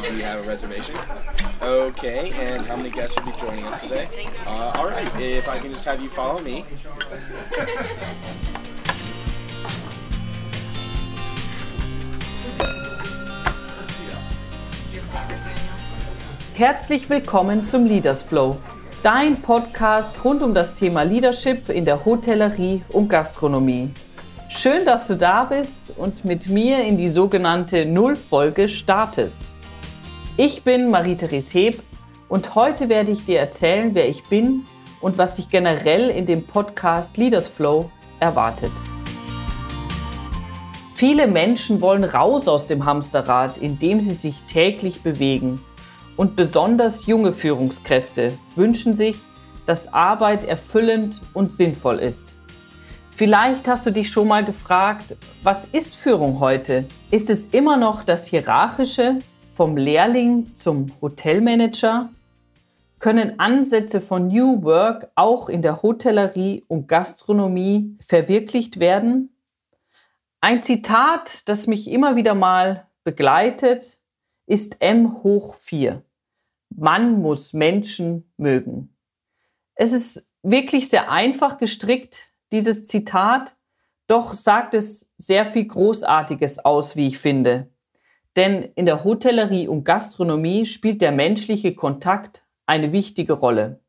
right. Do you have a reservation? Okay. And how many guests will be joining us today? Uh, all right. If I can just have you follow me. Herzlich willkommen zum Leaders Flow, dein Podcast rund um das Thema Leadership in der Hotellerie und Gastronomie. Schön, dass du da bist und mit mir in die sogenannte Nullfolge startest. Ich bin Marie-Therese Heb und heute werde ich dir erzählen, wer ich bin und was dich generell in dem Podcast Leaders Flow erwartet. Viele Menschen wollen raus aus dem Hamsterrad, in dem sie sich täglich bewegen und besonders junge Führungskräfte wünschen sich, dass Arbeit erfüllend und sinnvoll ist. Vielleicht hast du dich schon mal gefragt, was ist Führung heute? Ist es immer noch das Hierarchische vom Lehrling zum Hotelmanager? Können Ansätze von New Work auch in der Hotellerie und Gastronomie verwirklicht werden? Ein Zitat, das mich immer wieder mal begleitet, ist M hoch 4. Man muss Menschen mögen. Es ist wirklich sehr einfach gestrickt, dieses Zitat, doch sagt es sehr viel Großartiges aus, wie ich finde. Denn in der Hotellerie und Gastronomie spielt der menschliche Kontakt eine wichtige Rolle.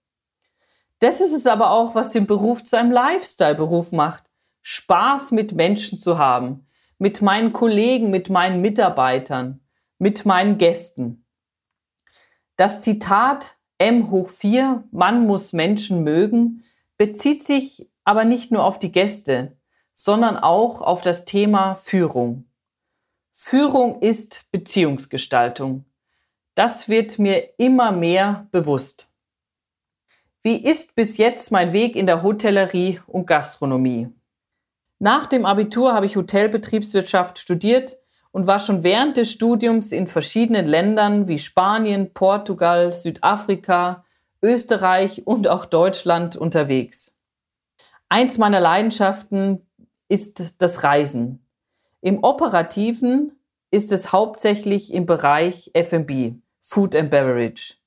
Das ist es aber auch, was den Beruf zu einem Lifestyle-Beruf macht. Spaß mit Menschen zu haben, mit meinen Kollegen, mit meinen Mitarbeitern mit meinen Gästen. Das Zitat M hoch 4, man muss Menschen mögen, bezieht sich aber nicht nur auf die Gäste, sondern auch auf das Thema Führung. Führung ist Beziehungsgestaltung. Das wird mir immer mehr bewusst. Wie ist bis jetzt mein Weg in der Hotellerie und Gastronomie? Nach dem Abitur habe ich Hotelbetriebswirtschaft studiert und war schon während des Studiums in verschiedenen Ländern wie Spanien, Portugal, Südafrika, Österreich und auch Deutschland unterwegs. Eins meiner Leidenschaften ist das Reisen. Im operativen ist es hauptsächlich im Bereich F&B, Food and Beverage.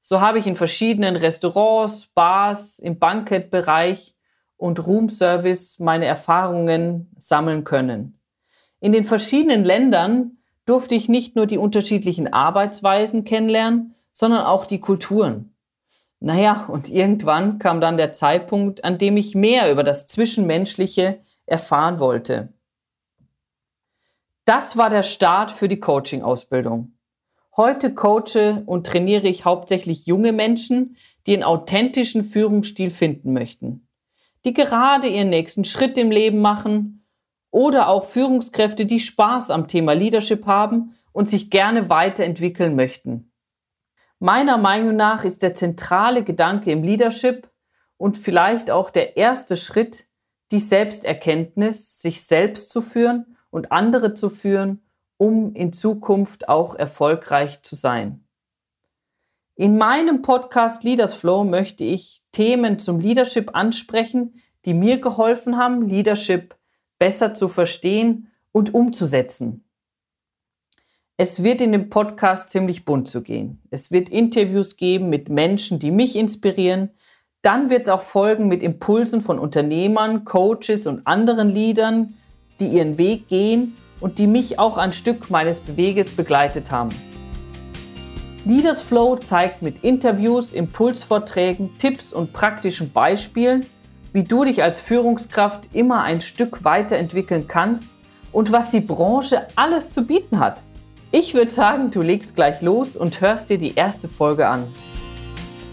So habe ich in verschiedenen Restaurants, Bars, im Bankettbereich und Roomservice meine Erfahrungen sammeln können. In den verschiedenen Ländern durfte ich nicht nur die unterschiedlichen Arbeitsweisen kennenlernen, sondern auch die Kulturen. Naja, und irgendwann kam dann der Zeitpunkt, an dem ich mehr über das Zwischenmenschliche erfahren wollte. Das war der Start für die Coaching-Ausbildung. Heute coache und trainiere ich hauptsächlich junge Menschen, die einen authentischen Führungsstil finden möchten, die gerade ihren nächsten Schritt im Leben machen oder auch Führungskräfte, die Spaß am Thema Leadership haben und sich gerne weiterentwickeln möchten. Meiner Meinung nach ist der zentrale Gedanke im Leadership und vielleicht auch der erste Schritt die Selbsterkenntnis, sich selbst zu führen und andere zu führen, um in Zukunft auch erfolgreich zu sein. In meinem Podcast Leaders Flow möchte ich Themen zum Leadership ansprechen, die mir geholfen haben, Leadership besser zu verstehen und umzusetzen. Es wird in dem Podcast ziemlich bunt zu gehen. Es wird Interviews geben mit Menschen, die mich inspirieren. Dann wird es auch Folgen mit Impulsen von Unternehmern, Coaches und anderen Leadern, die ihren Weg gehen und die mich auch ein Stück meines Beweges begleitet haben. Leaders Flow zeigt mit Interviews, Impulsvorträgen, Tipps und praktischen Beispielen, wie du dich als Führungskraft immer ein Stück weiterentwickeln kannst und was die Branche alles zu bieten hat. Ich würde sagen, du legst gleich los und hörst dir die erste Folge an.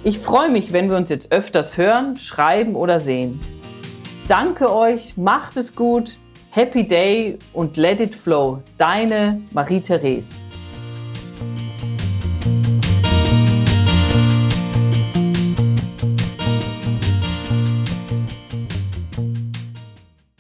Ich freue mich, wenn wir uns jetzt öfters hören, schreiben oder sehen. Danke euch, macht es gut, Happy Day und Let It Flow. Deine Marie-Therese.